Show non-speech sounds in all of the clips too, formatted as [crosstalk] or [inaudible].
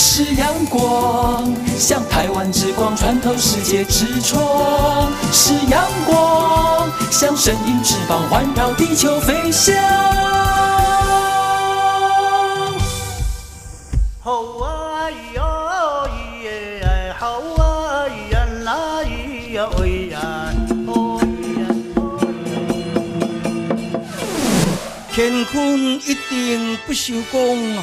是阳光，像台湾之光穿透世界之窗；是阳光，像神鹰翅膀环绕地球飞翔。好啊咿呀咿耶，好啊咿呀啦咿呀咿呀，哦咿呀。乾坤一定不朽功。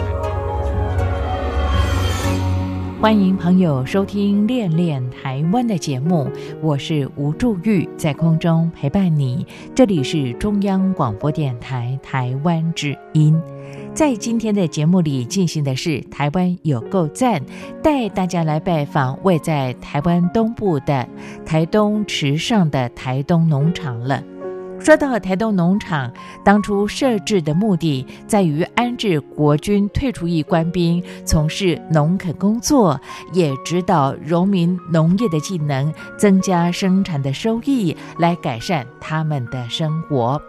欢迎朋友收听《恋恋台湾》的节目，我是吴祝玉，在空中陪伴你。这里是中央广播电台台湾之音。在今天的节目里进行的是“台湾有够赞”，带大家来拜访位在台湾东部的台东池上的台东农场了。说到台东农场，当初设置的目的在于安置国军退出役官兵，从事农垦工作，也指导农民农业的技能，增加生产的收益，来改善他们的生活。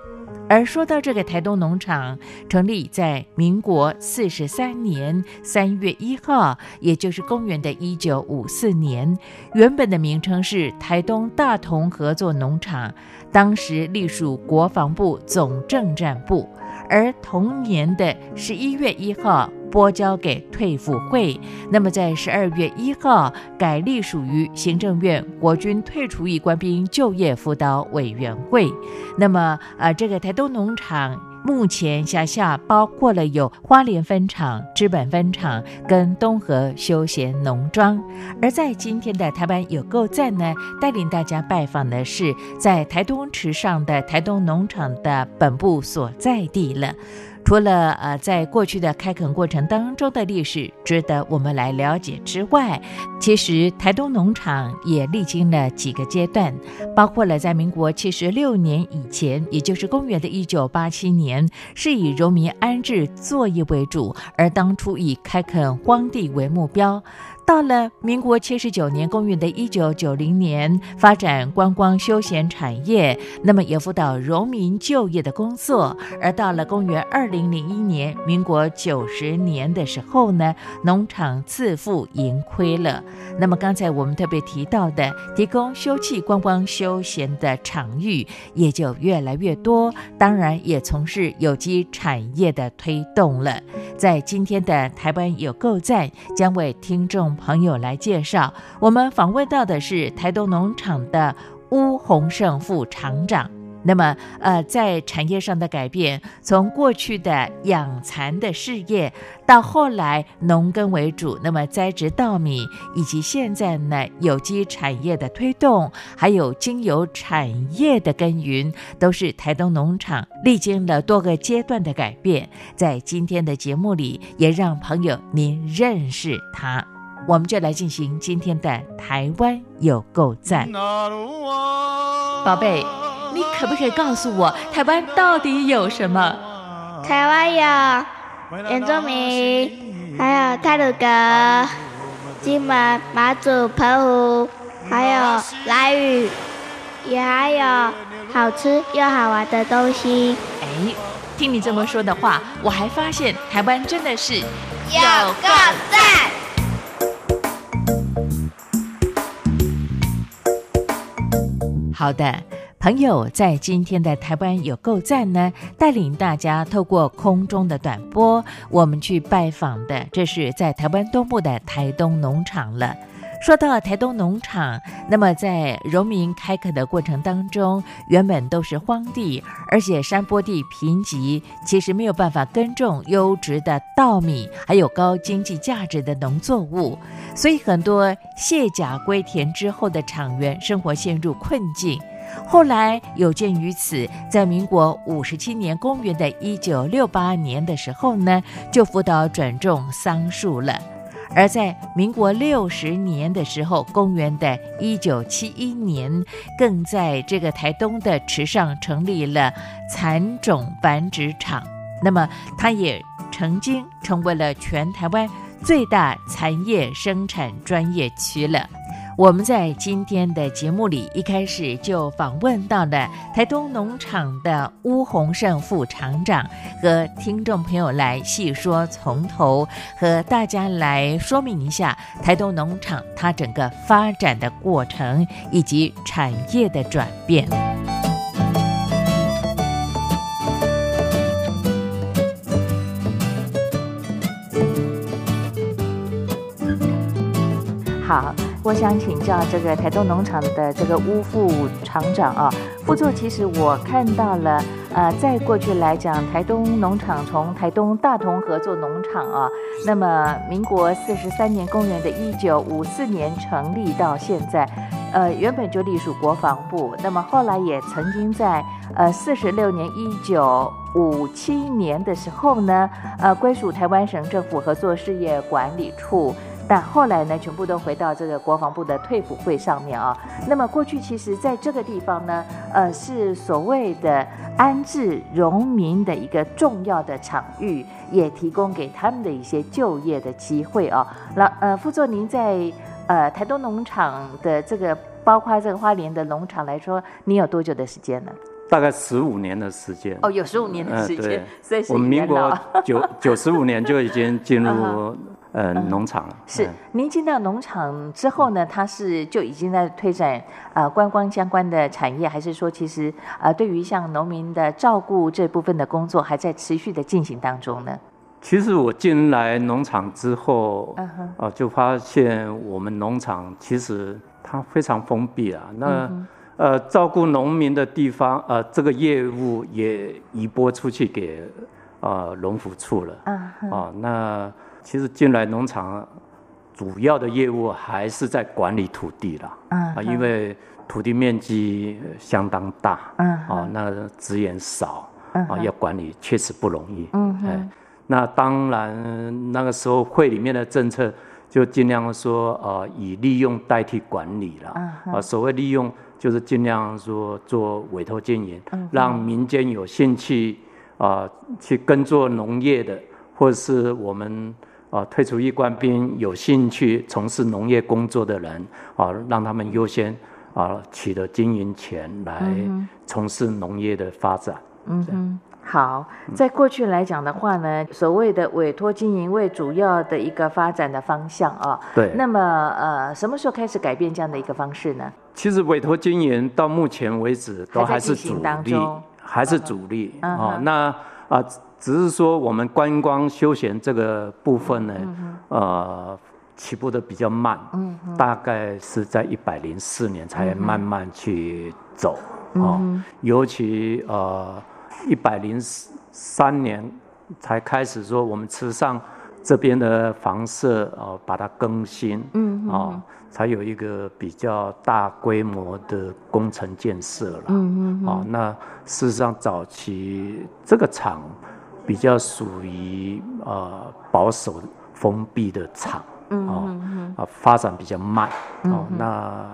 而说到这个台东农场，成立在民国四十三年三月一号，也就是公元的一九五四年，原本的名称是台东大同合作农场，当时隶属国防部总政战部。而同年的十一月一号拨交给退辅会，那么在十二月一号改隶属于行政院国军退出役官兵就业辅导委员会。那么，呃，这个台东农场。目前辖下包括了有花莲分厂、芝本分厂跟东河休闲农庄，而在今天的台湾有够赞呢，带领大家拜访的是在台东池上的台东农场的本部所在地了。除了呃，在过去的开垦过程当中的历史值得我们来了解之外，其实台东农场也历经了几个阶段，包括了在民国七十六年以前，也就是公元的一九八七年，是以农民安置作业为主，而当初以开垦荒地为目标。到了民国七十九年，公元的一九九零年，发展观光休闲产业，那么也辅导农民就业的工作。而到了公元二零零一年，民国九十年的时候呢，农场自负盈亏了。那么刚才我们特别提到的，提供休憩观光休闲的场域也就越来越多，当然也从事有机产业的推动了。在今天的台湾有够赞，将为听众。朋友来介绍，我们访问到的是台东农场的巫洪胜副厂长。那么，呃，在产业上的改变，从过去的养蚕的事业，到后来农耕为主，那么栽植稻米，以及现在呢有机产业的推动，还有精油产业的耕耘，都是台东农场历经了多个阶段的改变。在今天的节目里，也让朋友您认识他。我们就来进行今天的台湾有够赞，宝贝，你可不可以告诉我台湾到底有什么？台湾有原住民，还有泰鲁格、金门、马祖、澎湖，还有来屿，也还有好吃又好玩的东西。哎，听你这么说的话，我还发现台湾真的是有够赞。好的，朋友，在今天的台湾有够赞呢，带领大家透过空中的短波，我们去拜访的，这是在台湾东部的台东农场了。说到台东农场，那么在农民开垦的过程当中，原本都是荒地，而且山坡地贫瘠，其实没有办法耕种优质的稻米，还有高经济价值的农作物，所以很多卸甲归田之后的厂员生活陷入困境。后来有鉴于此，在民国五十七年（公元的一九六八年）的时候呢，就辅导转种桑树了。而在民国六十年的时候，公元的一九七一年，更在这个台东的池上成立了蚕种繁殖场。那么，它也曾经成为了全台湾最大蚕业生产专业区了。我们在今天的节目里一开始就访问到了台东农场的巫洪胜副厂长，和听众朋友来细说从头，和大家来说明一下台东农场它整个发展的过程以及产业的转变。我想请教这个台东农场的这个巫副厂长啊，副座，其实我看到了，呃，在过去来讲，台东农场从台东大同合作农场啊，那么民国四十三年，公元的一九五四年成立到现在，呃，原本就隶属国防部，那么后来也曾经在呃四十六年一九五七年的时候呢，呃，归属台湾省政府合作事业管理处。但后来呢，全部都回到这个国防部的退辅会上面啊。那么过去其实在这个地方呢，呃，是所谓的安置农民的一个重要的场域，也提供给他们的一些就业的机会啊。那呃，副座，您在呃台东农场的这个，包括这个花莲的农场来说，你有多久的时间呢？大概十五年的时间。哦，有十五年的时间，所以我们民国九九十五年就已经进入。[laughs] 呃，农场是您进到农场之后呢，它是就已经在推展呃观光相关的产业，还是说其实呃对于像农民的照顾这部分的工作还在持续的进行当中呢？其实我进来农场之后，啊，就发现我们农场其实它非常封闭啊。那呃，照顾农民的地方，呃，这个业务也移拨出去给呃农服处了。嗯哼，啊，那。其实进来农场，主要的业务还是在管理土地了。嗯，啊，因为土地面积相当大。嗯，啊，那资源少。嗯，啊，要管理确实不容易。嗯，哎，那当然那个时候会里面的政策就尽量说，呃，以利用代替管理了。嗯，啊，所谓利用就是尽量说做委托经营，让民间有兴趣啊去耕作农业的，或者是我们。啊，退出役官兵有兴趣从事农业工作的人，啊，让他们优先啊取得经营权来从事农业的发展。嗯哼，好，在过去来讲的话呢，所谓的委托经营为主要的一个发展的方向啊。对。那么呃，什么时候开始改变这样的一个方式呢？其实委托经营到目前为止都还是主力，还是主力啊。那啊。只是说我们观光休闲这个部分呢，呃，起步的比较慢，大概是在一百零四年才慢慢去走啊，尤其呃一百零三年才开始说我们池上这边的房舍啊把它更新，啊，才有一个比较大规模的工程建设了，啊，那事实上早期这个厂。比较属于呃保守封闭的厂，哦，啊发展比较慢，哦，那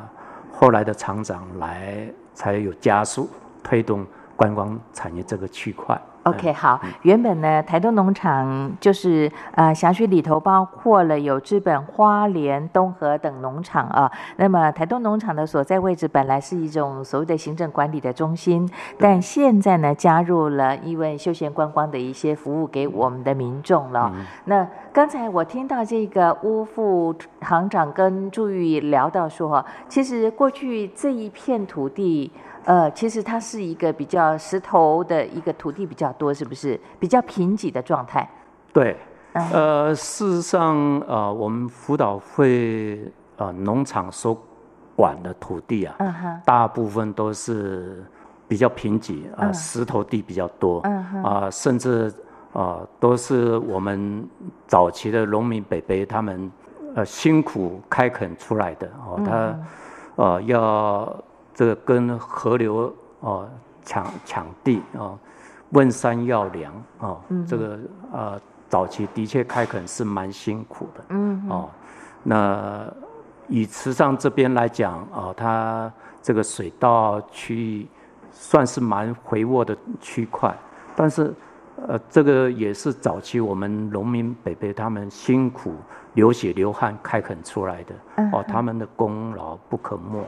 后来的厂长来才有加速推动观光产业这个区块。OK，好。原本呢，台东农场就是呃辖区里头包括了有资本、花莲、东河等农场啊。那么台东农场的所在位置本来是一种所谓的行政管理的中心，但现在呢加入了因为休闲观光的一些服务给我们的民众了。那刚才我听到这个乌副行长跟朱玉聊到说，其实过去这一片土地。呃，其实它是一个比较石头的一个土地比较多，是不是？比较贫瘠的状态？对，呃，事实上，呃，我们辅导会呃农场所管的土地啊，大部分都是比较贫瘠啊，石头地比较多，啊，甚至啊都是我们早期的农民北北他们呃辛苦开垦出来的哦，他呃要。这个跟河流哦抢抢地哦，问山要粮哦，这个呃早期的确开垦是蛮辛苦的，嗯哦，那以池上这边来讲哦，它这个水稻区域算是蛮肥沃的区块，但是呃这个也是早期我们农民伯伯他们辛苦。流血流汗开垦出来的哦，他们的功劳不可没。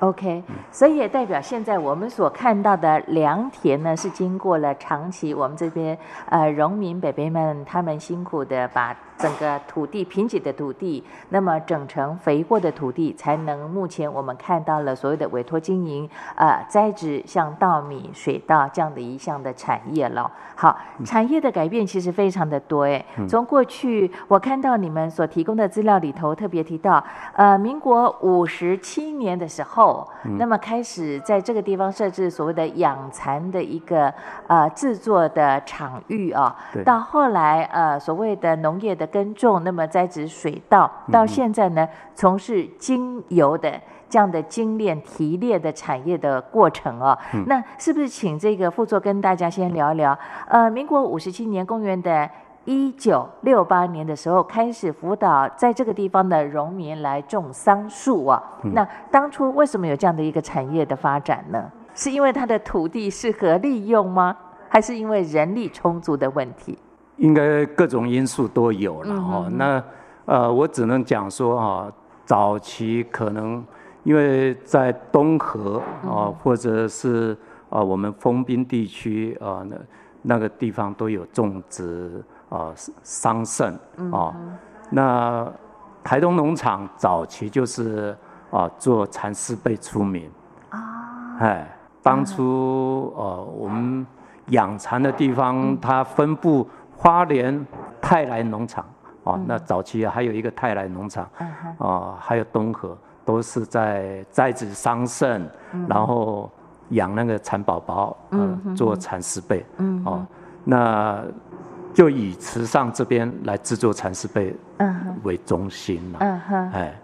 OK，所以也代表现在我们所看到的良田呢，是经过了长期我们这边呃农民伯伯们他们辛苦的把。整个土地贫瘠的土地，那么整成肥沃的土地，才能目前我们看到了所有的委托经营，呃，栽植像稻米、水稻这样的一项的产业了。好，产业的改变其实非常的多哎。从过去我看到你们所提供的资料里头，特别提到，呃，民国五十七年的时候，那么开始在这个地方设置所谓的养蚕的一个呃制作的场域啊。到后来呃所谓的农业的。耕种，那么栽植水稻，到现在呢，从事精油的这样的精炼提炼的产业的过程哦。那是不是请这个副座跟大家先聊一聊？呃，民国五十七年，公元的一九六八年的时候，开始辅导在这个地方的农民来种桑树啊。那当初为什么有这样的一个产业的发展呢？是因为它的土地适合利用吗？还是因为人力充足的问题？应该各种因素都有了哈。那呃，我只能讲说啊，早期可能因为在东河啊，或者是啊我们丰滨地区啊，那那个地方都有种植啊桑葚啊。那台东农场早期就是啊做蚕丝被出名啊。哎，当初呃我们养蚕的地方，它分布。花莲泰来农场啊，那早期还有一个泰来农场啊，还有东河，都是在栽植桑葚，然后养那个蚕宝宝，嗯，做蚕丝被，嗯，哦，那就以池上这边来制作蚕丝被为中心了，嗯哼，哎，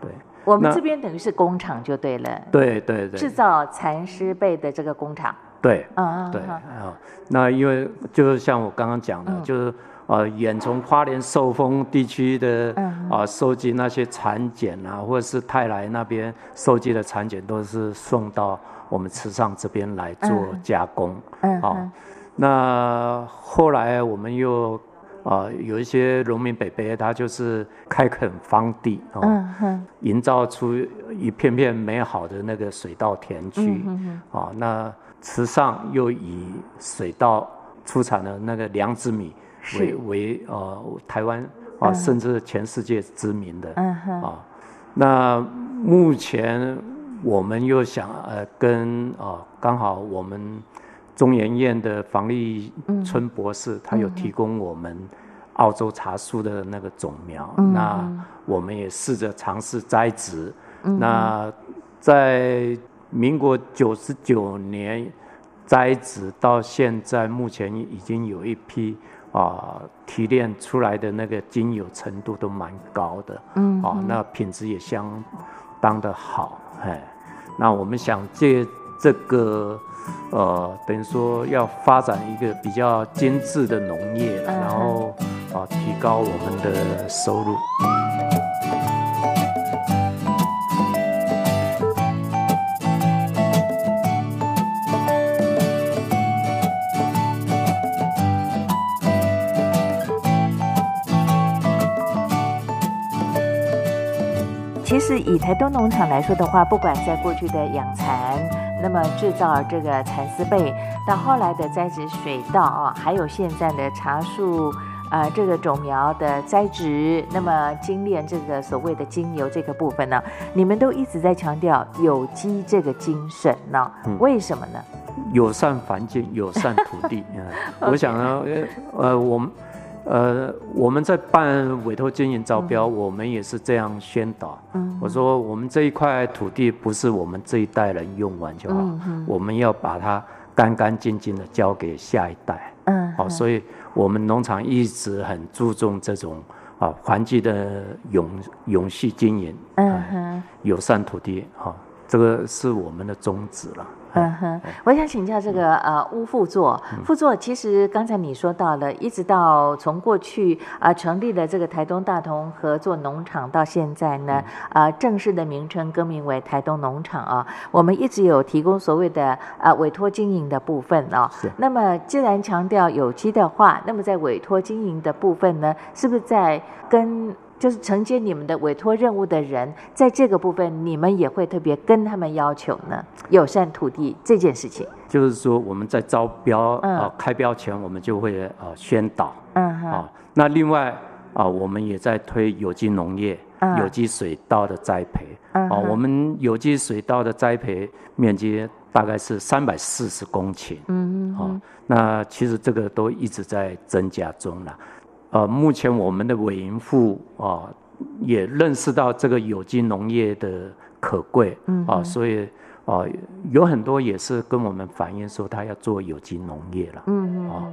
对，我们这边等于是工厂就对了，对对对，制造蚕丝被的这个工厂。对，对啊，那因为就是像我刚刚讲的，就是呃，远从花莲寿丰地区的啊收集那些蚕茧啊，或者是泰来那边收集的蚕茧，都是送到我们池上这边来做加工。啊，那后来我们又啊有一些农民伯伯，他就是开垦荒地啊，营造出一片片美好的那个水稻田区啊，那。池上又以水稻出产的那个良子米为为呃台湾啊甚至全世界知名的啊，那目前我们又想呃跟啊刚好我们中研院的房立春博士他有提供我们澳洲茶树的那个种苗，那我们也试着尝试栽植，那在。民国九十九年栽植到现在，目前已经有一批啊提炼出来的那个精油程度都蛮高的，嗯，啊，那品质也相当的好，哎，那我们想借这个呃，等于说要发展一个比较精致的农业，然后啊提高我们的收入。其实以台东农场来说的话，不管在过去的养蚕，那么制造这个蚕丝被，到后来的栽植水稻啊，还有现在的茶树啊，这个种苗的栽植，那么精炼这个所谓的精油这个部分呢，你们都一直在强调有机这个精神呢？为什么呢？友善环境，友善土地。[laughs] 我想呢，呃，我们。呃，我们在办委托经营招标，我们也是这样宣导。嗯，我说我们这一块土地不是我们这一代人用完就好，我们要把它干干净净的交给下一代。嗯，好，所以我们农场一直很注重这种啊环境的永永续经营。嗯哼，友善土地哈，这个是我们的宗旨了。嗯哼，我想请教这个呃乌副座，副座其实刚才你说到了，一直到从过去啊成立了这个台东大同合作农场到现在呢，啊正式的名称更名为台东农场啊，我们一直有提供所谓的啊委托经营的部分啊。是。那么既然强调有机的话，那么在委托经营的部分呢，是不是在跟就是承接你们的委托任务的人，在这个部分，你们也会特别跟他们要求呢？友善土地这件事情，就是说我们在招标啊开标前，我们就会啊宣导，嗯啊，那另外啊，我们也在推有机农业、有机水稻的栽培，啊，我们有机水稻的栽培面积大概是三百四十公顷，嗯嗯，啊，那其实这个都一直在增加中了。呃，目前我们的委员户啊，也认识到这个有机农业的可贵，啊，所以啊，有很多也是跟我们反映说他要做有机农业了，嗯嗯，啊，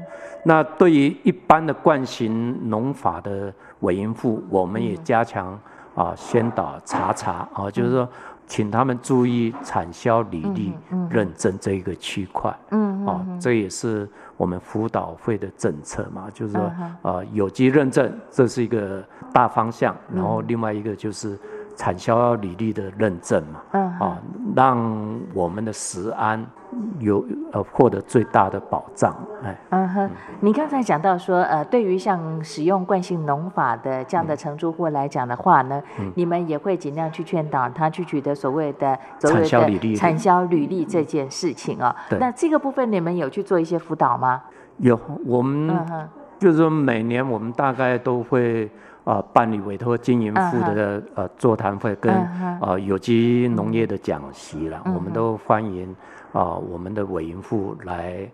那对于一般的惯行农法的委员户，我们也加强啊宣导查查啊，就是说。请他们注意产销履历认证这一个区块，嗯，啊，这也是我们辅导会的政策嘛，就是说，呃，有机认证这是一个大方向，然后另外一个就是产销履历的认证嘛，嗯，啊，让我们的食安。有呃获得最大的保障，哎，嗯哼，你刚才讲到说，呃，对于像使用惯性农法的这样的承租户来讲的话呢，你们也会尽量去劝导他去取得所谓的产销履历，产销履历这件事情啊。那这个部分你们有去做一些辅导吗？有，我们就是说每年我们大概都会啊办理委托经营户的呃座谈会跟呃有机农业的讲习了，我们都欢迎。啊，我们的委员户来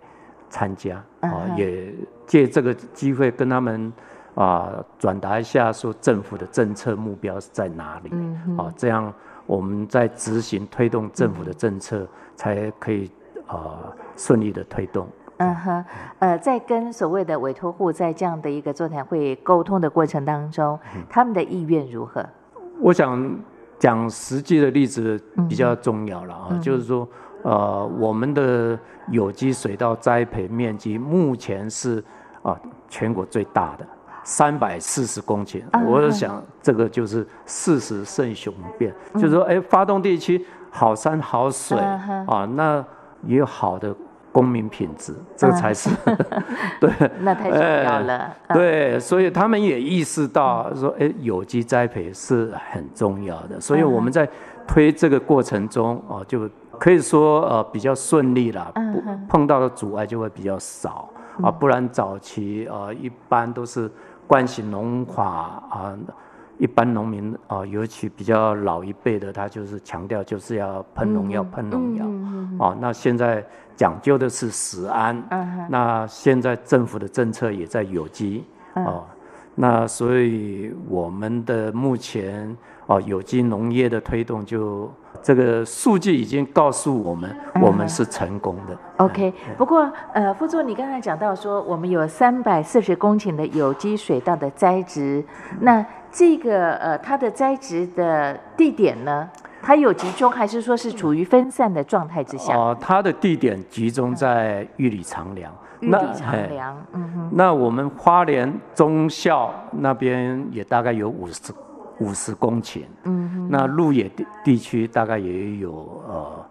参加啊，也借这个机会跟他们啊转达一下，说政府的政策目标是在哪里啊？这样我们在执行推动政府的政策，才可以啊顺利的推动。嗯哼，呃，在跟所谓的委托户在这样的一个座谈会沟通的过程当中，他们的意愿如何？我想讲实际的例子比较重要了啊，就是说。呃，我们的有机水稻栽培面积目前是啊全国最大的三百四十公顷。我想这个就是事实胜雄辩，就是说，哎，发动地区好山好水啊，那也有好的公民品质，这才是 [laughs] 对。[laughs] 那太重要了。对，所以他们也意识到说，哎，有机栽培是很重要的。所以我们在推这个过程中哦，就。可以说呃比较顺利了，不碰到的阻碍就会比较少啊，不然早期呃一般都是惯性农法啊，一般农民啊，尤其比较老一辈的，他就是强调就是要喷农药喷农药啊，那现在讲究的是食安，那现在政府的政策也在有机哦，那所以我们的目前哦有机农业的推动就。这个数据已经告诉我们，我们是成功的。OK，不过呃，副座，你刚才讲到说，我们有三百四十公顷的有机水稻的栽植，那这个呃，它的栽植的地点呢，它有集中还是说是处于分散的状态之下？哦，它的地点集中在玉里长梁。玉里长梁，嗯哼。那我们花莲中校那边也大概有五十。五十公顷，嗯，那鹿野地地区大概也有呃，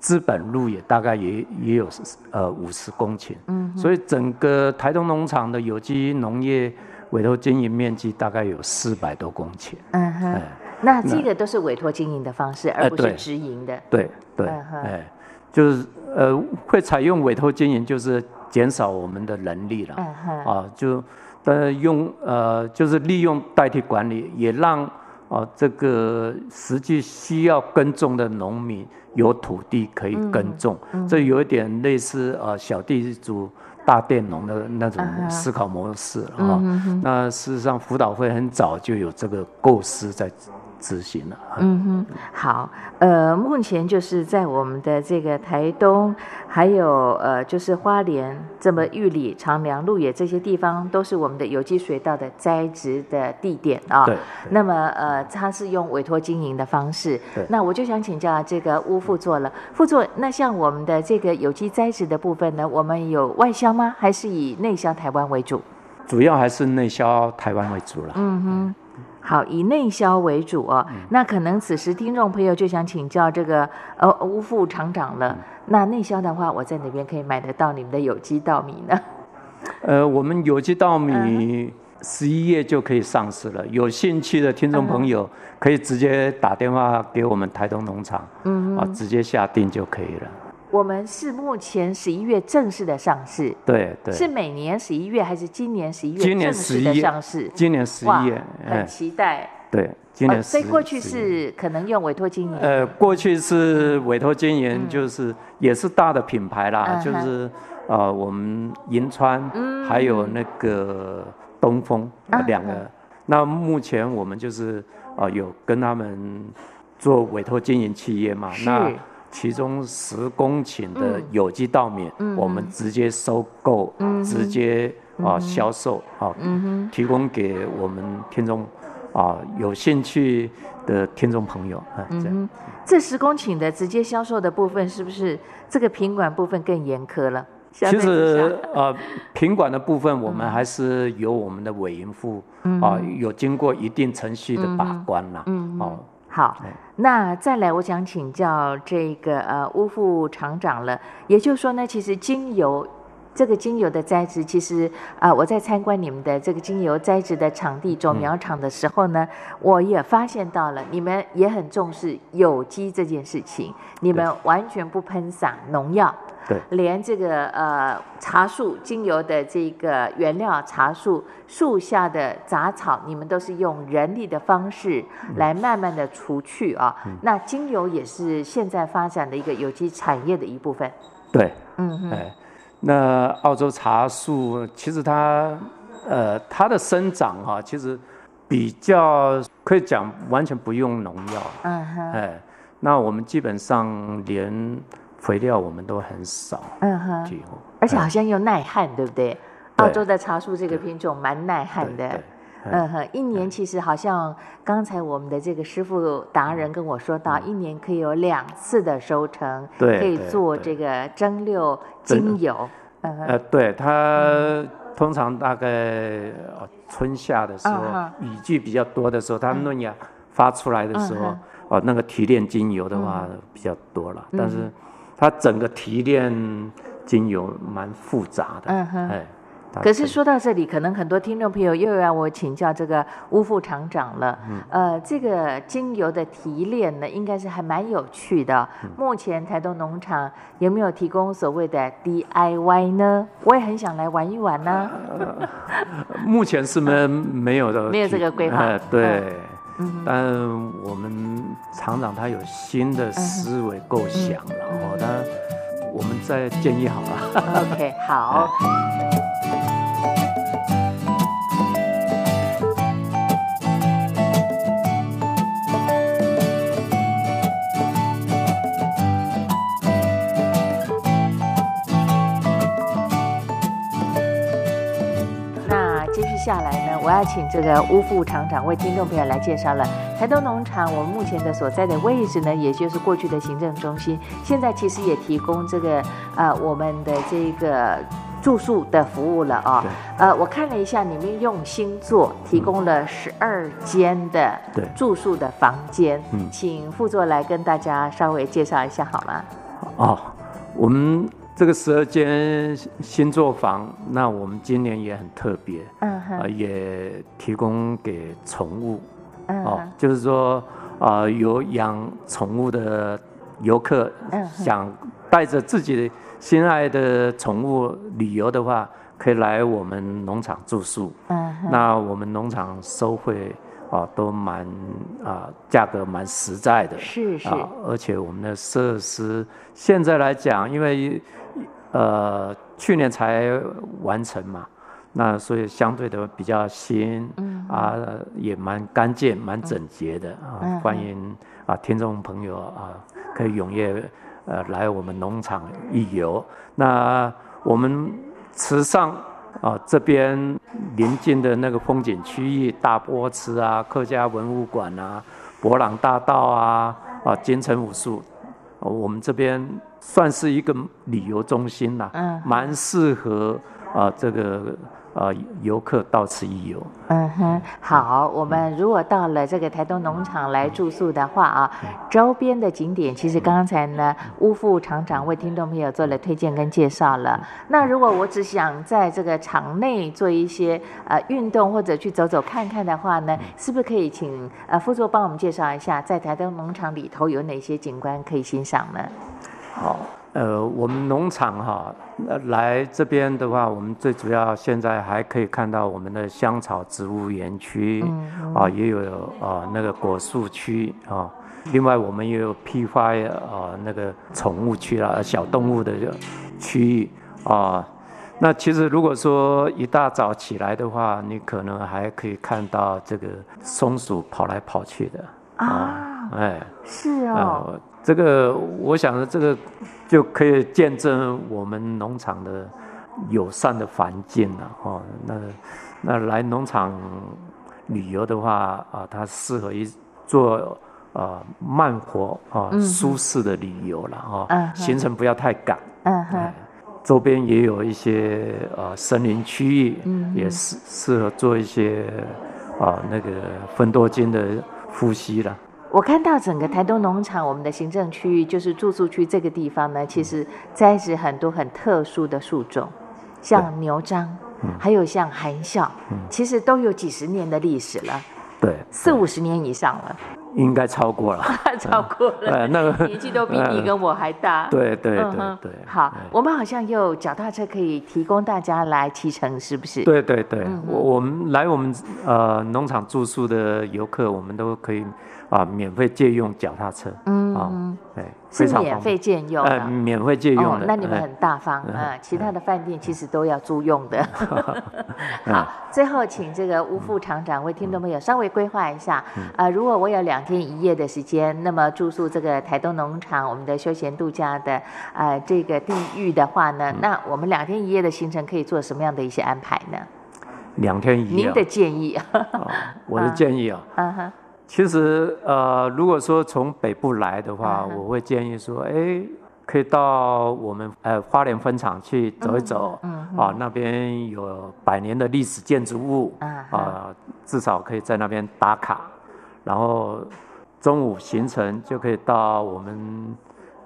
资本鹿野大概也也有呃五十公顷，嗯，所以整个台东农场的有机农业委托经营面积大概有四百多公顷，嗯哼，那这个都是委托经营的方式，而不是直营的，对对，哎，就是呃会采用委托经营，就是减少我们的人力了，嗯哼，啊就。呃，用呃，就是利用代替管理，也让啊这个实际需要耕种的农民有土地可以耕种，这有一点类似呃小地主大佃农的那种思考模式啊。那事实上，辅导会很早就有这个构思在执行了。嗯哼，好，呃，目前就是在我们的这个台东，还有呃，就是花莲，这么玉里、长良、鹿野这些地方，都是我们的有机水稻的栽植的地点啊。对。那么呃，它是用委托经营的方式。对。那我就想请教这个乌副座了，副座，那像我们的这个有机栽植的部分呢，我们有外销吗？还是以内销台湾为主？主要还是内销台湾为主了。嗯哼。好，以内销为主哦。那可能此时听众朋友就想请教这个呃吴副厂长了。那内销的话，我在哪边可以买得到你们的有机稻米呢？[laughs] 呃，我们有机稻米十一月就可以上市了。有兴趣的听众朋友可以直接打电话给我们台东农场，嗯，啊，直接下定就可以了。我们是目前十一月正式的上市，对对，是每年十一月还是今年十一月？今年十一月上市，今年十一月，很期待。对，今年所以过去是可能用委托经营。呃，过去是委托经营，就是也是大的品牌啦，就是呃我们银川还有那个东风两个。那目前我们就是呃有跟他们做委托经营企业嘛，那。其中十公顷的有机稻米，我们直接收购，直接啊销售啊，提供给我们听众啊有兴趣的听众朋友啊。这这十公顷的直接销售的部分，是不是这个品管部分更严苛了？其实呃，[laughs] 品管的部分我们还是由我们的委营副啊有经过一定程序的把关啦。哦。好，那再来，我想请教这个呃乌副厂长了。也就是说呢，其实精油这个精油的栽植，其实啊，我在参观你们的这个精油栽植的场地种苗场的时候呢，我也发现到了，你们也很重视有机这件事情，你们完全不喷洒农药。连这个呃茶树精油的这个原料茶树树下的杂草，你们都是用人力的方式来慢慢的除去啊。那精油也是现在发展的一个有机产业的一部分。对，嗯哎，那澳洲茶树其实它呃它的生长啊，其实比较可以讲完全不用农药。嗯哼，哎，那我们基本上连。肥料我们都很少，嗯哼，而且好像又耐旱，对不对？澳洲的茶树这个品种蛮耐旱的，嗯哼，一年其实好像刚才我们的这个师傅达人跟我说到，一年可以有两次的收成，对，可以做这个蒸馏精油，呃，对，它通常大概春夏的时候，雨季比较多的时候，它嫩芽发出来的时候，哦，那个提炼精油的话比较多了，但是。它整个提炼精油蛮复杂的，嗯哼，哎，可是说到这里，可能很多听众朋友又要我请教这个吴副厂长了，嗯，呃，这个精油的提炼呢，应该是还蛮有趣的。目前台东农场有没有提供所谓的 DIY 呢？我也很想来玩一玩呢。[laughs] 目前是没没有的，没有这个规划，对。但我们厂长他有新的思维构想，然后他我们再建议好了。OK，[laughs] 好。接下来呢，我要请这个乌副厂长为听众朋友来介绍了台东农场。我们目前的所在的位置呢，也就是过去的行政中心，现在其实也提供这个呃我们的这个住宿的服务了啊。呃，我看了一下，你们用心做，提供了十二间的住宿的房间。嗯，请副座来跟大家稍微介绍一下好吗？哦，我们。这个十二间新作房，那我们今年也很特别，嗯哼，也提供给宠物，哦，就是说啊，有养宠物的游客，想带着自己心爱的宠物旅游的话，可以来我们农场住宿，嗯那我们农场收费啊都蛮啊价格蛮实在的，是是，而且我们的设施现在来讲，因为呃，去年才完成嘛，那所以相对的比较新，嗯啊，也蛮干净、蛮整洁的啊。欢迎啊，听众朋友啊，可以踊跃呃来我们农场一游。那我们池上啊这边临近的那个风景区域，大波池啊、客家文物馆啊、博朗大道啊、啊金城武术，我们这边算是一个旅游中心啦，嗯，蛮适合啊这个。呃，游客到此一游。嗯哼，好，我们如果到了这个台东农场来住宿的话啊，周边的景点其实刚才呢，乌副厂长为听众朋友做了推荐跟介绍了。那如果我只想在这个场内做一些呃运动或者去走走看看的话呢，是不是可以请呃副座帮我们介绍一下，在台东农场里头有哪些景观可以欣赏呢？好。呃，我们农场哈，来这边的话，我们最主要现在还可以看到我们的香草植物园区，啊，也有啊那个果树区啊，另外我们也有批发啊那个宠物区啊，小动物的区域啊。那其实如果说一大早起来的话，你可能还可以看到这个松鼠跑来跑去的啊，哎，是哦。这个，我想这个就可以见证我们农场的友善的环境了哦。那那来农场旅游的话啊，它适合于做呃慢活啊舒适的旅游了哈。行程不要太赶。嗯哼。周边也有一些呃森林区域，也适适合做一些啊那个分多金的呼吸了。我看到整个台东农场，我们的行政区域就是住宿区这个地方呢，其实栽植很多很特殊的树种，像牛樟，还有像含笑，其实都有几十年的历史了，对，四五十年以上了。应该超过了，[laughs] 超过了，那个 [laughs] 年纪都比你跟我还大。对对对对。好，我们好像有脚踏车可以提供大家来骑乘，是不是？对对对，我我们来我们呃农场住宿的游客，我们都可以啊免费借用脚踏车。嗯啊，对。是免费借用，呃，免费借用的。那你们很大方啊！其他的饭店其实都要租用的。[laughs] [laughs] 好，最后请这个吴副厂长为听众朋友稍微规划一下啊，如果我有两天一夜的时间，那么住宿这个台东农场我们的休闲度假的呃这个地域的话呢，那我们两天一夜的行程可以做什么样的一些安排呢？两天一夜，您的建议啊？我的建议啊。[laughs] 嗯哼。其实，呃，如果说从北部来的话，我会建议说，哎，可以到我们呃花莲分厂去走一走，啊，那边有百年的历史建筑物，啊，至少可以在那边打卡，然后中午行程就可以到我们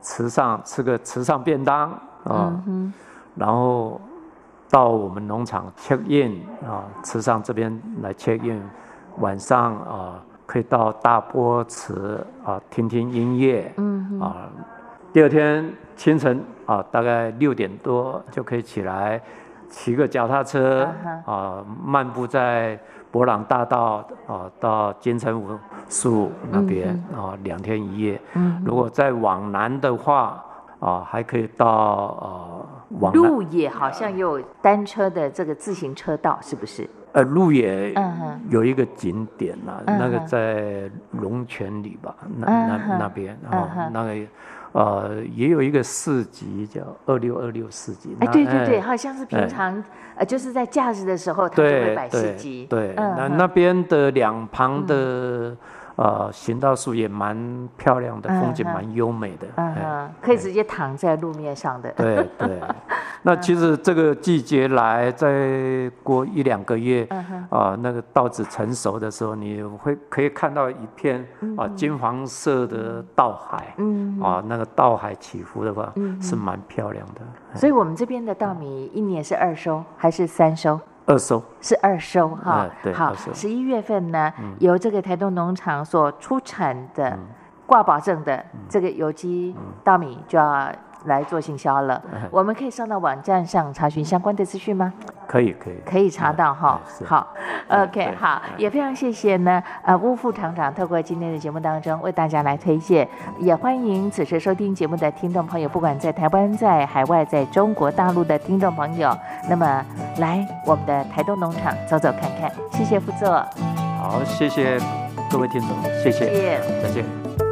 池上吃个池上便当，啊，然后到我们农场 check in 啊，池上这边来 check in，晚上啊。可以到大波池啊，听听音乐，嗯啊，第二天清晨啊，大概六点多就可以起来，骑个脚踏车啊，漫步在博朗大道啊，到金城武树那边啊，两天一夜。嗯，如果再往南的话啊，还可以到呃，往路也好像有单车的这个自行车道，是不是？呃，鹿野有一个景点呐，那个在龙泉里吧，那那那边哦，那个呃也有一个市集叫二六二六市集。哎，对对对，好像是平常呃就是在假日的时候，他就会摆市集。对，那那边的两旁的。呃，行道树也蛮漂亮的，风景蛮优美的，嗯，可以直接躺在路面上的。对对，[laughs] 那其实这个季节来，再过一两个月，啊，那个稻子成熟的时候，你会可以看到一片啊金黄色的稻海，嗯，啊，那个稻海起伏的话，是蛮漂亮的。所以我们这边的稻米一年是二收还是三收？二收。是二收哈，对，好，十一月份呢，由这个台东农场所出产的挂保证的这个有机稻米就要来做行销了。我们可以上到网站上查询相关的资讯吗？可以，可以，可以查到哈。好，OK，好，也非常谢谢呢。呃，吴副厂长透过今天的节目当中为大家来推荐，也欢迎此时收听节目的听众朋友，不管在台湾、在海外、在中国大陆的听众朋友，那么来我们的台东农场走走看看。谢谢副座。好，谢谢各位听众，谢谢，再见。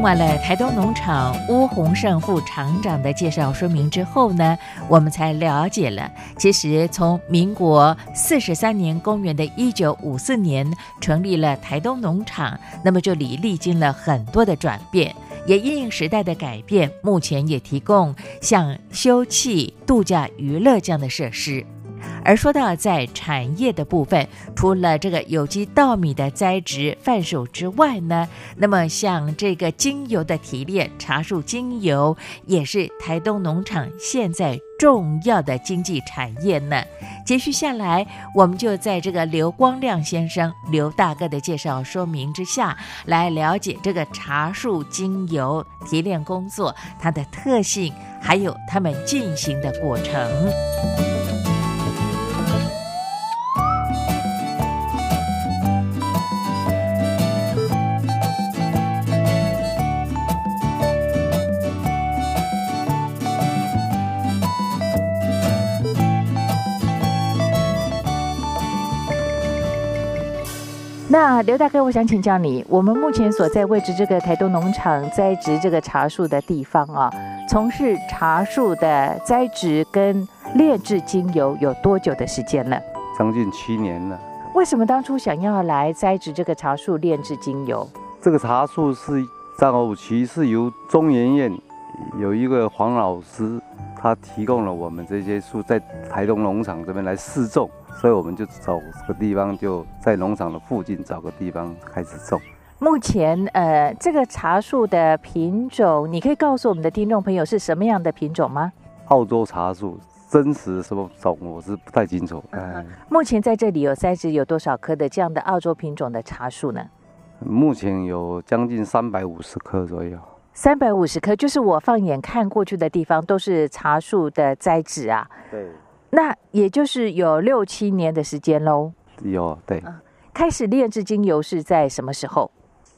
听完了台东农场乌洪胜副厂长的介绍说明之后呢，我们才了解了，其实从民国四十三年公元的一九五四年成立了台东农场，那么这里历经了很多的转变，也因应时代的改变，目前也提供像休憩、度假、娱乐这样的设施。而说到在产业的部分，除了这个有机稻米的栽植贩售之外呢，那么像这个精油的提炼，茶树精油也是台东农场现在重要的经济产业呢。接续下来，我们就在这个刘光亮先生刘大哥的介绍说明之下，来了解这个茶树精油提炼工作它的特性，还有他们进行的过程。那刘大哥，我想请教你，我们目前所在位置这个台东农场栽植这个茶树的地方啊，从事茶树的栽植跟炼制精油有多久的时间了？将近七年了。为什么当初想要来栽植这个茶树炼制精油？这个茶树是早期是由中研院有一个黄老师，他提供了我们这些树在台东农场这边来试种。所以我们就找个地方，就在农场的附近找个地方开始种。目前，呃，这个茶树的品种，你可以告诉我们的听众朋友是什么样的品种吗？澳洲茶树，真实什么种我是不太清楚。嗯，目前在这里有栽植有多少棵的这样的澳洲品种的茶树呢？目前有将近三百五十棵左右。三百五十棵，就是我放眼看过去的地方都是茶树的栽植啊。对。那也就是有六七年的时间喽。有对。开始炼制精油是在什么时候？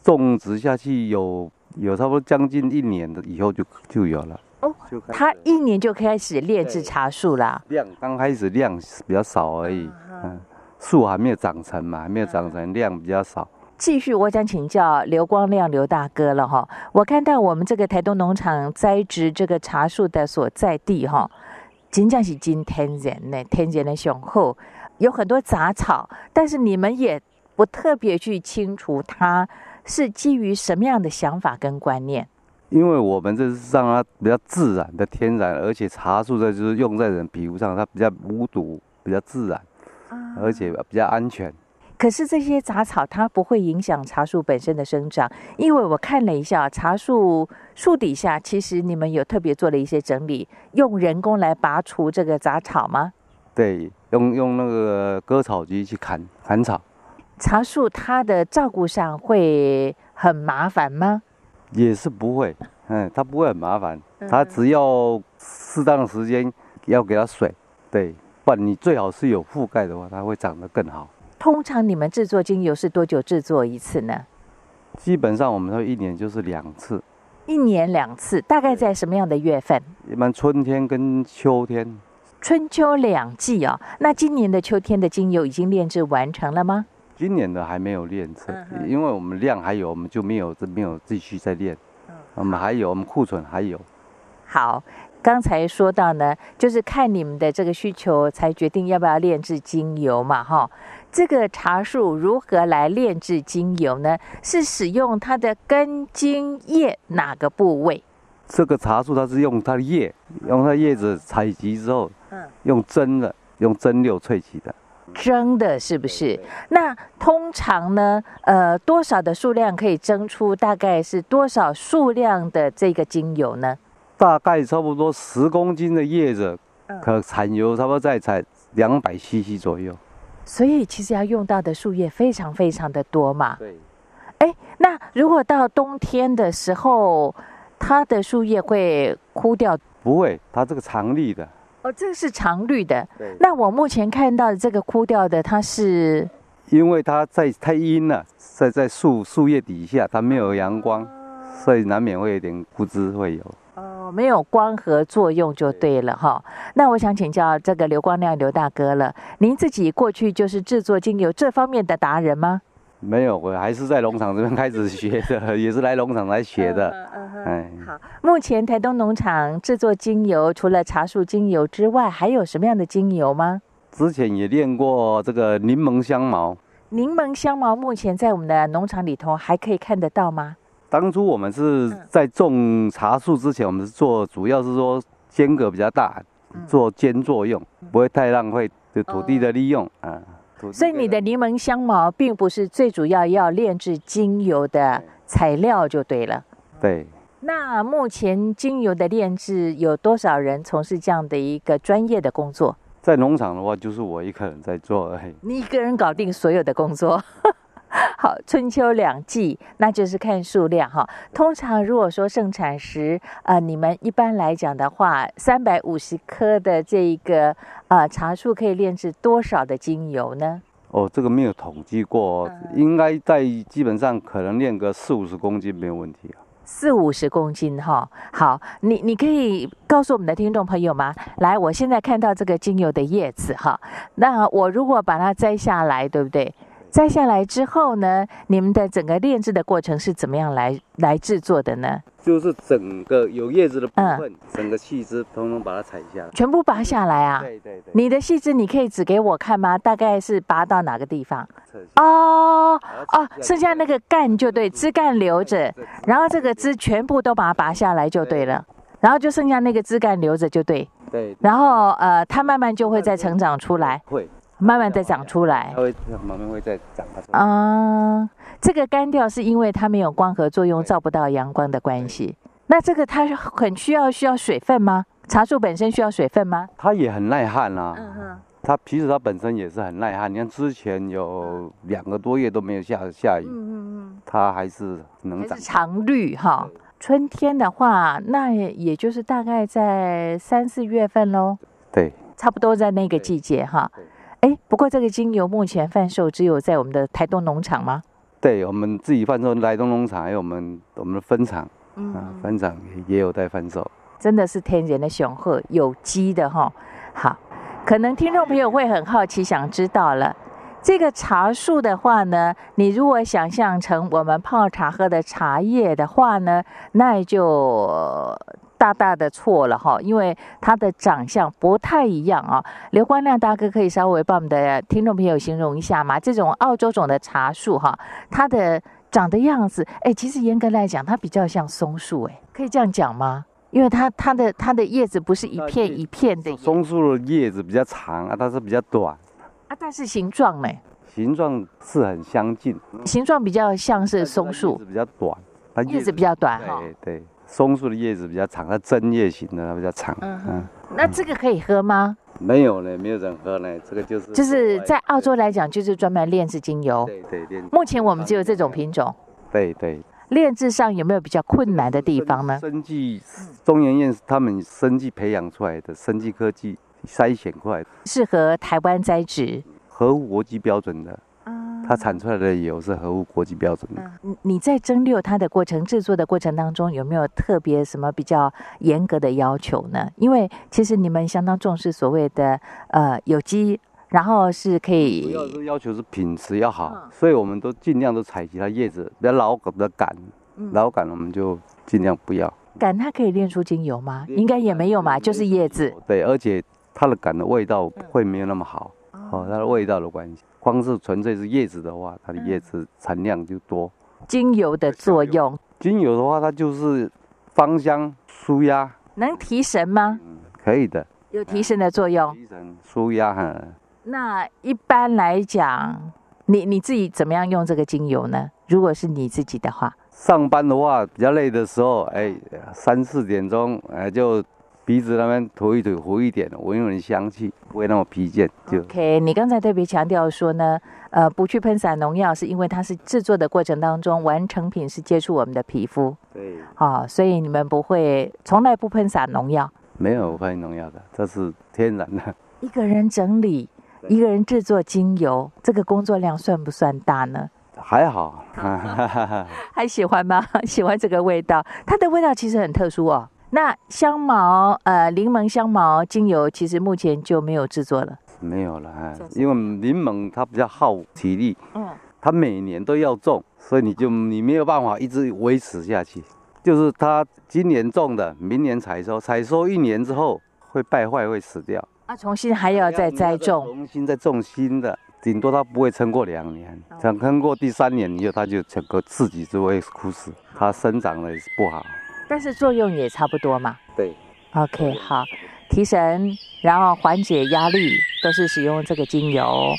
种植下去有有差不多将近一年的以后就就有了。哦，它一年就开始炼制茶树啦。量刚开始量比较少而已。嗯。树还没有长成嘛，还没有长成，量比较少。继续，我想请教刘光亮刘大哥了哈。我看到我们这个台东农场栽植这个茶树的所在地哈。真正是真天然呢，天然的雄厚，有很多杂草，但是你们也不特别去清除它，是基于什么样的想法跟观念？因为我们这是让它比较自然的天然，而且茶树在就是用在人皮肤上，它比较无毒，比较自然，而且比较安全。可是这些杂草它不会影响茶树本身的生长，因为我看了一下茶树树底下，其实你们有特别做了一些整理，用人工来拔除这个杂草吗？对，用用那个割草机去砍砍草。茶树它的照顾上会很麻烦吗？也是不会，嗯，它不会很麻烦，它只要适当的时间要给它水，对，不然你最好是有覆盖的话，它会长得更好。通常你们制作精油是多久制作一次呢？基本上我们说一年就是两次。一年两次，大概在什么样的月份？一般春天跟秋天。春秋两季哦。那今年的秋天的精油已经炼制完成了吗？今年的还没有炼制，因为我们量还有，我们就没有没有继续再炼。我们还有，我们库存还有。好。刚才说到呢，就是看你们的这个需求才决定要不要炼制精油嘛，哈。这个茶树如何来炼制精油呢？是使用它的根茎叶哪个部位？这个茶树它是用它的叶，用它叶子采集之后，嗯，用蒸的，用蒸馏萃取的。蒸的，是不是？那通常呢，呃，多少的数量可以蒸出大概是多少数量的这个精油呢？大概差不多十公斤的叶子，可产油差不多在才两百 CC 左右。所以其实要用到的树叶非常非常的多嘛。对。哎，那如果到冬天的时候，它的树叶会枯掉？不会，它这个常绿的。哦，这个是常绿的。对。那我目前看到的这个枯掉的，它是因为它在太阴了，在在树树叶底下，它没有阳光，所以难免会有点枯枝会有。哦，没有光合作用就对了哈。那我想请教这个刘光亮刘大哥了，您自己过去就是制作精油这方面的达人吗？没有，我还是在农场这边开始学的，[laughs] 也是来农场来学的。哎，好。目前台东农场制作精油，除了茶树精油之外，还有什么样的精油吗？之前也练过这个柠檬香茅。柠檬香茅目前在我们的农场里头还可以看得到吗？当初我们是在种茶树之前，我们是做，主要是说间隔比较大，做间作用，不会太浪费就土地的利用啊。所以你的柠檬香茅并不是最主要要炼制精油的材料就对了。对。那目前精油的炼制有多少人从事这样的一个专业的工作？在农场的话，就是我一个人在做而已。你一个人搞定所有的工作？[laughs] [laughs] [laughs] [laughs] 好，春秋两季，那就是看数量哈。通常如果说盛产时，呃，你们一般来讲的话，三百五十颗的这个呃茶树可以炼制多少的精油呢？哦，这个没有统计过，应该在基本上可能炼个四五十公斤没有问题啊。四五十公斤哈，好，你你可以告诉我们的听众朋友吗？来，我现在看到这个精油的叶子哈，那我如果把它摘下来，对不对？摘下来之后呢，你们的整个炼制的过程是怎么样来来制作的呢？就是整个有叶子的部分，整个细枝通通把它采下来，全部拔下来啊？对对对。你的细枝你可以指给我看吗？大概是拔到哪个地方？哦哦，剩下那个干就对，枝干留着，然后这个枝全部都把它拔下来就对了，然后就剩下那个枝干留着就对。对。然后呃，它慢慢就会再成长出来。会。慢慢再长出来，它会慢慢会再长出来。啊，这个干掉是因为它没有光合作用，照不到阳光的关系。那这个它很需要需要水分吗？茶树本身需要水分吗？它也很耐旱啊。嗯哼。它其实它本身也是很耐旱。你看之前有两个多月都没有下下雨，嗯嗯嗯，它还是能长。常绿哈。春天的话，那也就是大概在三四月份喽。对。差不多在那个季节哈。哎，不过这个精油目前贩售只有在我们的台东农场吗？对，我们自己贩售台东农场，还有我们我们的分厂，嗯，分厂也有在贩售。真的是天然的雄鹤，有机的哈。好，可能听众朋友会很好奇，想知道了，这个茶树的话呢，你如果想象成我们泡茶喝的茶叶的话呢，那就。大大的错了哈，因为它的长相不太一样啊。刘光亮大哥可以稍微帮我们的听众朋友形容一下吗？这种澳洲种的茶树哈，它的长的样子，哎，其实严格来讲，它比较像松树，哎，可以这样讲吗？因为它它的它的叶子不是一片一片的，松树的叶子比较长啊，它是比较短啊，但是形状呢？形状是很相近，形状比较像是松树，比较短，它叶子比较短哈，对对。松树的叶子比较长，它针叶型的它比较长。嗯，那这个可以喝吗？没有呢，没有人喝呢。这个就是就是在澳洲来讲，就是专门炼制精油。对对炼。目前我们只有这种品种。对对。炼制上有没有比较困难的地方呢？生技中研院他们生技培养出来的生技科技筛选出来的，适合台湾栽植，合乎国际标准的。它产出来的油是合乎国际标准的。你你在蒸馏它的过程、制作的过程当中，有没有特别什么比较严格的要求呢？因为其实你们相当重视所谓的呃有机，然后是可以。主要是要求是品质要好，所以我们都尽量都采集它叶子比较老、梗的杆，老杆我们就尽量不要。杆它可以炼出精油吗？应该也没有嘛，就是叶子。对，而且它的杆的味道会没有那么好。哦，它的味道的关系，光是纯粹是叶子的话，它的叶子产量就多。精油的作用，精油的话，它就是芳香、舒压，能提神吗？可以的，有提神的作用。提神、舒压哈，那一般来讲，你你自己怎么样用这个精油呢？如果是你自己的话，上班的话比较累的时候，哎，三四点钟，哎，就鼻子那边涂一涂，糊一点，闻闻香气，不会那么疲倦。就 OK，你刚才特别强调说呢，呃，不去喷洒农药，是因为它是制作的过程当中，完成品是接触我们的皮肤，对，好，所以你们不会从来不喷洒农药。没有喷农药的，这是天然的。一个人整理，一个人制作精油，这个工作量算不算大呢？还好，[laughs] [laughs] 还喜欢吗？[laughs] 喜欢这个味道，它的味道其实很特殊哦。那香茅，呃，柠檬香茅精油，其实目前就没有制作了。没有了，因为柠檬它比较耗体力，嗯，它每年都要种，所以你就你没有办法一直维持下去。就是它今年种的，明年采收，采收一年之后会败坏，会死掉。啊，重新还要再栽种，重新再种新的，顶多它不会撑过两年，想撑过第三年以后，它就整个自己就会枯死，它生长的不好。但是作用也差不多嘛。对。OK，好，提神，然后缓解压力，都是使用这个精油。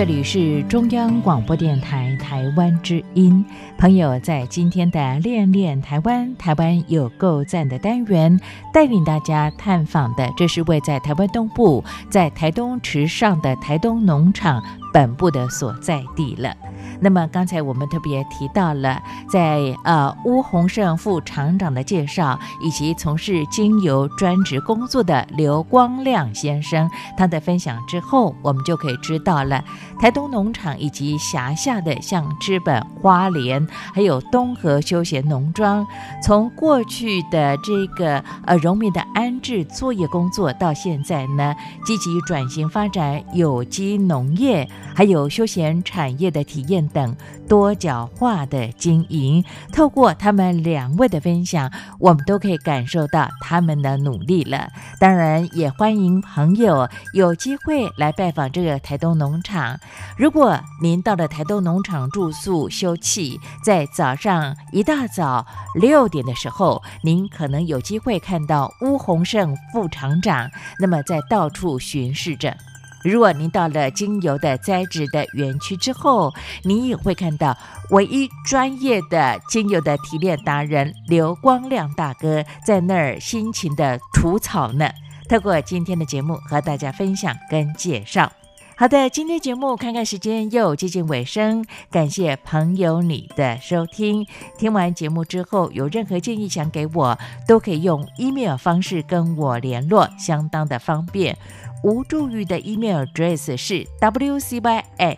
这里是中央广播电台台湾之音，朋友在今天的恋恋台湾，台湾有够赞的单元，带领大家探访的，这是位在台湾东部，在台东池上的台东农场本部的所在地了。那么刚才我们特别提到了，在呃乌洪胜副厂长的介绍，以及从事精油专职工作的刘光亮先生他的分享之后，我们就可以知道了，台东农场以及辖下的像知本、花莲，还有东河休闲农庄，从过去的这个呃农民的安置作业工作，到现在呢，积极转型发展有机农业，还有休闲产业的体验。等多角化的经营，透过他们两位的分享，我们都可以感受到他们的努力了。当然，也欢迎朋友有机会来拜访这个台东农场。如果您到了台东农场住宿休憩，在早上一大早六点的时候，您可能有机会看到乌洪胜副厂长，那么在到处巡视着。如果您到了精油的栽植的园区之后，您也会看到唯一专业的精油的提炼达人刘光亮大哥在那儿辛勤的除草呢。透过今天的节目和大家分享跟介绍。好的，今天节目看看时间又接近尾声，感谢朋友你的收听。听完节目之后，有任何建议想给我，都可以用 email 方式跟我联络，相当的方便。吴祝玉的 email address 是 wcy at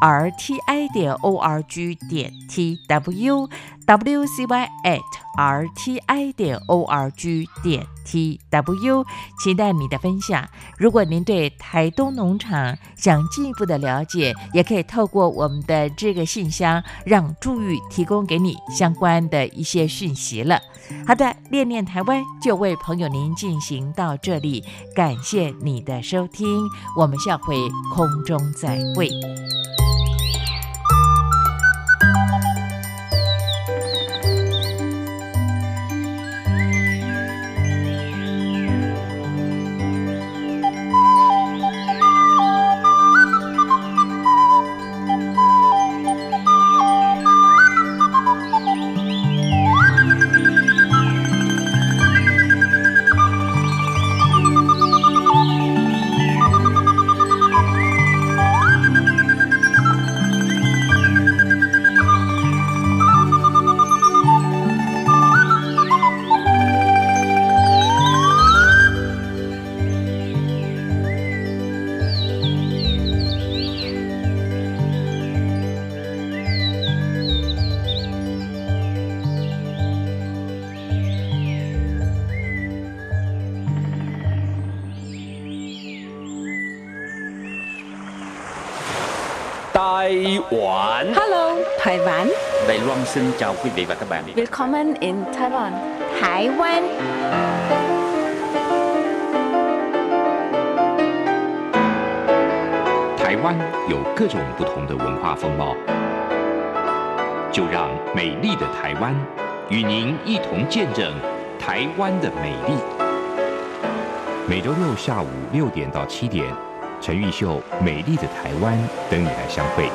rti 点 org 点 tw wcy at rti 点 org 点 tw，期待你的分享。如果您对台东农场想进一步的了解，也可以透过我们的这个信箱，让祝玉提供给你相关的一些讯息了。好的，恋恋台湾就为朋友您进行到这里，感谢你的收听，我们下回空中再会。Đài Loan xin chào quý vị và các bạn. Willkommen in Taiwan. 台湾。台湾有各种不同的文化风貌，就让美丽的台湾与您一同见证台湾的美丽。每周六下午六点到七点。陈玉秀，《美丽的台湾》等你来相会。